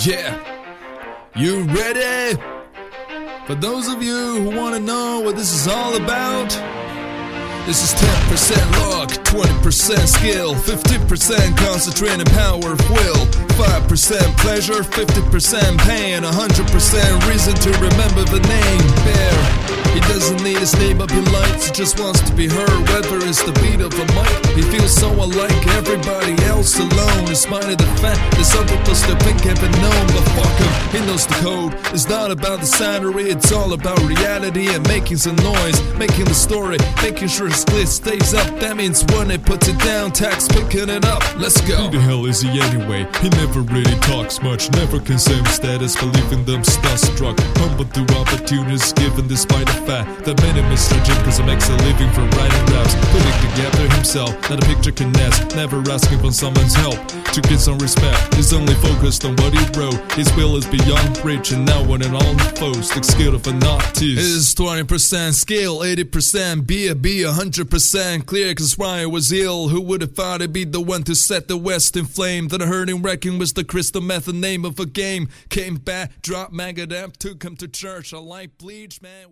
Yeah. You ready? For those of you who want to know what this is all about, this is 10% luck, 20% skill, 15% concentrated power of will, 5% pleasure, 50% pain, 100% reason to remember the name Bear. Name up in he just wants to be heard, whether it's the beat of a mic. He feels so unlike everybody else alone, in spite of the fact that some people still think haven't known, but fuck knows the code. It's not about the salary, it's all about reality and making some noise, making the story, making sure his list stays up. That means when it puts it down, tax picking it up. Let's go. Who the hell is he anyway? He never really talks much, never consumes status, believing them starstruck. Humble through opportunities given despite the fact that many misjudge cause he makes a living from writing raps. Putting together himself, not a picture can nest, never asking for someone's help. To get some respect, he's only focused on what he wrote. His will is beyond and now when all unfolds, the skill of an artist. Is 20% skill, 80% be a be 100% clear cause Ryan was ill. Who would have thought he'd be the one to set the West in flame? That hurting wrecking was the crystal method name of a game. Came back, dropped Megadeth, took him to church. I like bleach, man.